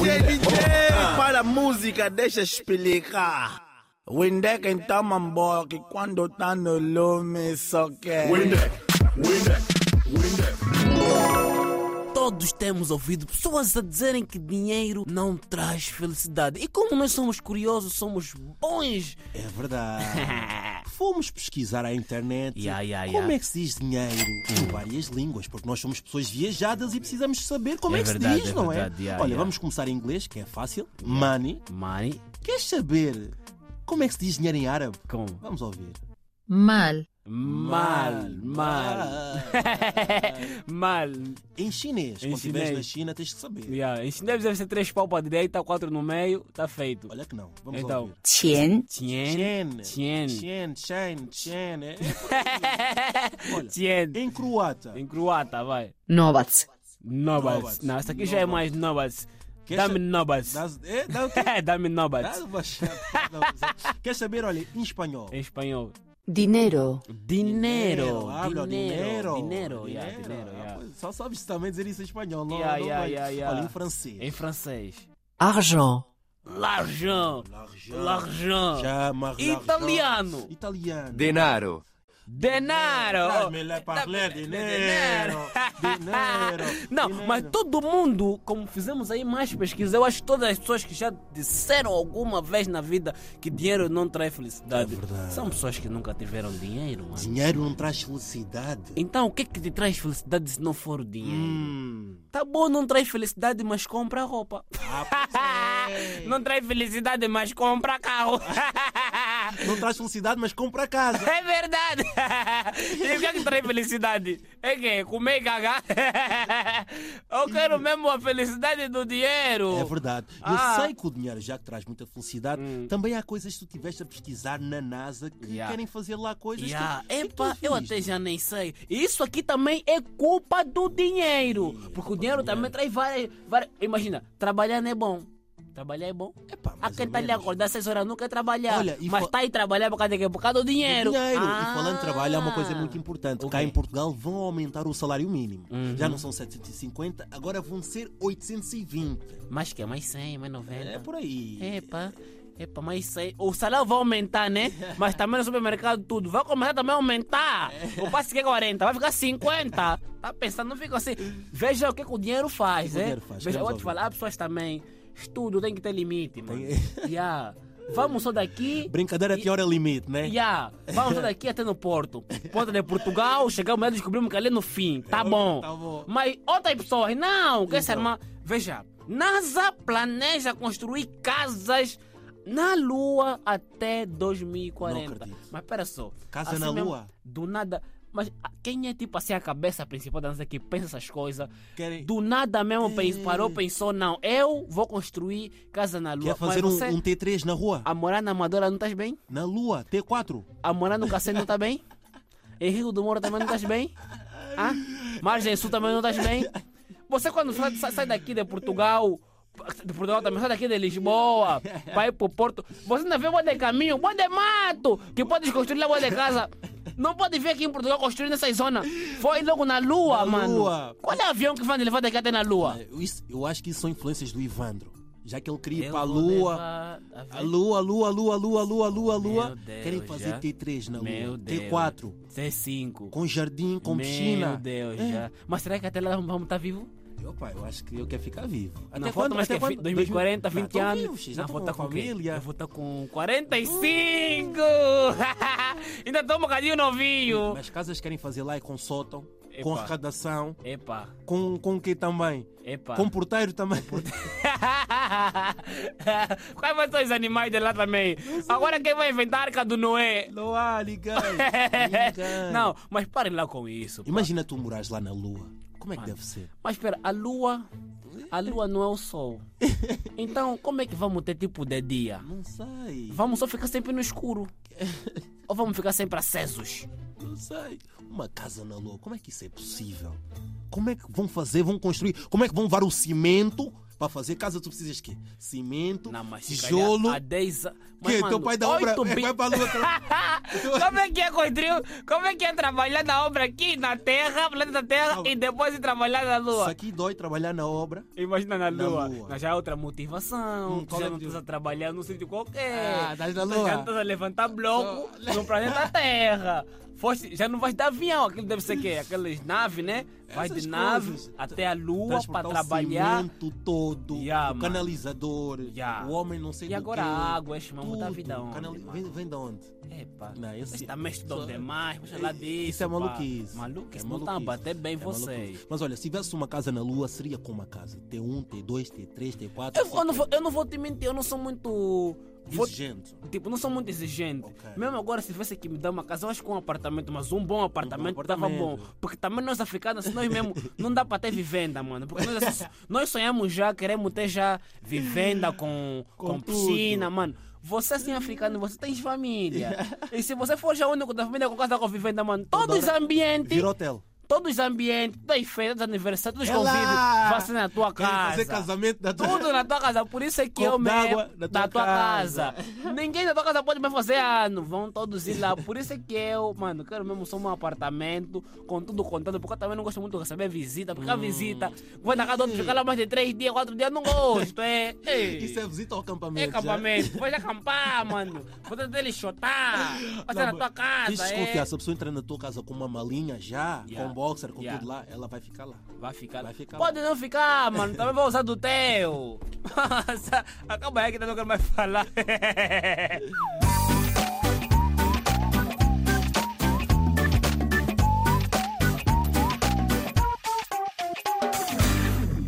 DJ, DJ, para a música, deixa explicar. O Indec então, mambo, que quando tá no lume só quer. Todos temos ouvido pessoas a dizerem que dinheiro não traz felicidade. E como nós somos curiosos, somos bons. É verdade. Fomos pesquisar à internet Ya, ya, ya. como é que se diz dinheiro em várias línguas, porque nós somos pessoas viajadas e precisamos saber como É é, que verdade, se diz, é não verdade, é? Olha, vamos começar em inglês, que é fácil. Money. Money, Queres saber como é que se diz dinheiro em árabe? como? Vamos ouvir. mal, Mal, mal. mal. Em chinês, Em quando estiveres chinês. na China, tens de saber. Yeah. Em chinês deve ser três pau para a direita, quatro no meio, tá feito. Olha que não. Vamos Então. ouvir. 钱 Tien. Chen. Tien. Chen, Chen, Chen. É. Olha, Tien. em croata. Em croata, vai. novac, Nobats. Nobats. Não, essa aqui já é mais nobats. Queres Dá-me. Dás- é? Dá-me nobats. Dá uma chapa. Quer saber, olha, em espanhol? Em espanhol. Dinero, Dinheiro. habla Dinheiro. dinheiro. Dinheiro. yeah, dinheiro, yeah. Ah, pois, Só sabes também dizer isso em espanhol, não? Yeah, não yeah, vai. yeah, yeah. Olha, em francês. Em francês. argent, L'argent. L'argent. Italiano. Italiano. Denaro. Denaro. Dinheiro. Dinheiro. Não, mas todo mundo, como fizemos aí mais pesquisa, eu acho que todas as pessoas que já disseram alguma vez na vida que dinheiro não traz felicidade, É são pessoas que nunca tiveram dinheiro, mano. Dinheiro não traz felicidade. Então, o que é que te traz felicidade se não for o dinheiro? Hum. Tá bom, não traz felicidade, mas compra roupa. Ah, é. Não traz felicidade, mas compra carro. Não traz felicidade, mas compra casa. É verdade. E o que é que traz felicidade? É que comer e cagar? Eu quero mesmo a felicidade do dinheiro. É verdade. Eu Ah. sei que o dinheiro já que traz muita felicidade. Também há coisas que tu tiveste a pesquisar na NASA que Yeah. querem fazer lá coisas Yeah. que, que Epa, tu eu até já nem sei. Isso aqui também é culpa do dinheiro. Porque o dinheiro também traz várias, várias. Imagina, trabalhar não é bom. Trabalhar é bom. Epá, Há quem ou tá ali acordar 6 horas, não quer trabalhar. Olha, mas fa- tá aí trabalhar por causa de? Por causa do dinheiro. Dinheiro. Ah. E falando de trabalho, há uma coisa muito importante. O Cá em Portugal vão aumentar o salário mínimo. Uhum. Já não são 750, agora vão ser 820. Mais que? Mais 100, mais 90. É por aí. Epa, epa, mas isso aí. O salário vai aumentar, né? Mas também no supermercado tudo. Vai começar também a aumentar. O passe que é 40, vai ficar 50. Tá pensando, não fica assim. Veja o que, que o dinheiro faz, O né? dinheiro faz, Veja, eu vou te falar, as pessoas também. Estudo tem que ter limite, mano. Tem- Yeah. Vamos só daqui. Brincadeira E- tem hora limite, né? Yeah. Vamos só daqui até no Porto. Porto de Portugal, chegamos e descobrimos que ali no fim. Tá bom. tá bom. Mas outras pessoas, não. Quer ser irmã? Veja, NASA planeja construir casas na Lua até 2040. Não acredito. Mas pera só. Casa assim na mesmo, Lua? Do nada. Mas ah, quem é tipo assim a cabeça principal da NASA que pensa essas coisas? Querem- Do nada mesmo É. parou, pensou, não, eu vou construir casa na Lua. Quer fazer um, um T3 na rua? a morar na Amadora não estás bem? Na lua, T4. A morar no Cacete não tá bem? Em Rio do Moro também não estás bem? Ah? Margem Sul também não estás bem? Você quando sai, sai- daqui de Portugal, de Portugal também, sai daqui de Lisboa, ir pro Porto, você ainda vê boa de caminho, boa de mato, que podes construir lá boa de casa. Não pode vir aqui em Portugal construir nessa zona. Foi logo na Lua, Na mano. Lua. Qual é o avião que vai levar daqui até na Lua? Eu, isso- eu acho que isso são influências do Ivandro. Já que ele queria ir para a lua. a ver. Lua, a lua, a lua, a lua, a lua, a lua, a lua. Meu Deus, Querem fazer já. T3 na lua. Meu Deus. T4. C5. Com jardim, com piscina. Meu Deus, já. Mas será que até lá vamos estar vivos? Eu, pai, eu acho que eu quero ficar vivo. Não falta mais que é fi- 2040, 20 Não, tô anos. vivo, já tô vou com tá com família. Eu vou estar com 45! Ainda estou um bocadinho novinho. Mas casas querem fazer lá é com sótão, com Epa. arrecadação, Epa, com, com o que também? epa. Com porteiro também. Quais vão ser os animais de lá também? Agora quem vai inventar a arca do Noé? Não há, ninguém. ninguém. Não, mas parem lá com isso. pá. Imagina tu morares lá na lua. Como é que deve ser? Mas espera, a lua. A lua não é o sol. Então, como é que vamos ter tipo de dia? Não sei. Vamos só ficar sempre no escuro? Ou vamos ficar sempre acesos? Não sei. Uma casa na lua, como é que isso é possível? Como é que vão fazer? Vão construir? Como é que vão levar o cimento Para fazer casa tu precisas de quê? Cimento, Não, mas tijolo. há 10 anos. Que? mano, Teu pai da obra 8 é, bi- vai para a lua. Como é que é construir? Como é que é trabalhar na obra aqui na Terra, planeta Terra, Não. e depois ir trabalhar na Isso Lua? aqui dói trabalhar na obra. Imagina na Na Lua. Lua. Mas já é outra motivação. Hum, tu já é não o estás motivo? a trabalhar num sítio qualquer. Ah, estás na Lua. Já não estás a levantar bloco no planeta Terra. Foste, já não vais de avião, aquilo deve ser quê? Aquelas naves, né? Vai Essas de nave coisas. até a Lua para o trabalhar. cimento todo, Yeah, o mano. canalizador, Yeah. o homem não sei E agora quê. a água, este mamão da Tudo. vida onde, Canali-? Vem, vem de onde? Epa, Não, esse- esse também estudou só- demais, deixa lá disso. Isso é pá. maluquice. Maluquice, É não maluquice. bater bem É vocês. Mas olha, se tivesse uma casa na Lua, seria como uma casa. T1, T2, T3, T4. Eu, eu não vou, eu não vou te mentir, eu não sou muito. Vou- Exigente. Tipo, não sou muito exigente. Ok. Mesmo agora, se tivesse que me dar uma casa, eu acho que um apartamento, mas um bom apartamento, tava bom. apartamento. Porque também nós africanos, nós mesmo, não dá para ter vivenda, mano. Porque nós, assim, nós sonhamos já, queremos ter já vivenda com, com, Com piscina, mano. Você, assim, africano, você tem família. E se você for já o único da família com casa com vivenda, mano, todos os ambientes. Vira hotel. Todos os ambientes, todas as feiras, todos os aniversários, todos os É convívios, vai ser na tua Querem fazer casa. casamento da tua Tudo na tua casa, por isso é que Copo eu mesmo na tua tua casa. casa. Ninguém na tua casa pode mais fazer ano, vão todos ir lá. Por isso é que eu, mano, quero mesmo só um apartamento com tudo contado, porque eu também não gosto muito de receber visita, porque a Hum. visita, vai na casa do outro, ficar lá mais de três dias, quatro dias, não gosto, é. Ei. Isso é visita ao É acampamento. já. acampamento, pode acampar, mano. Pode até ele chotar, vai ser na tua casa, Tens de é. a pessoa entrar na tua casa com uma malinha já, Yeah. com boxer, com Yeah. tudo lá, ela vai ficar lá. Vai ficar. Vai ficar Pode não ficar, mano. Também vou usar do teu. Acaba aí que eu não quero mais falar.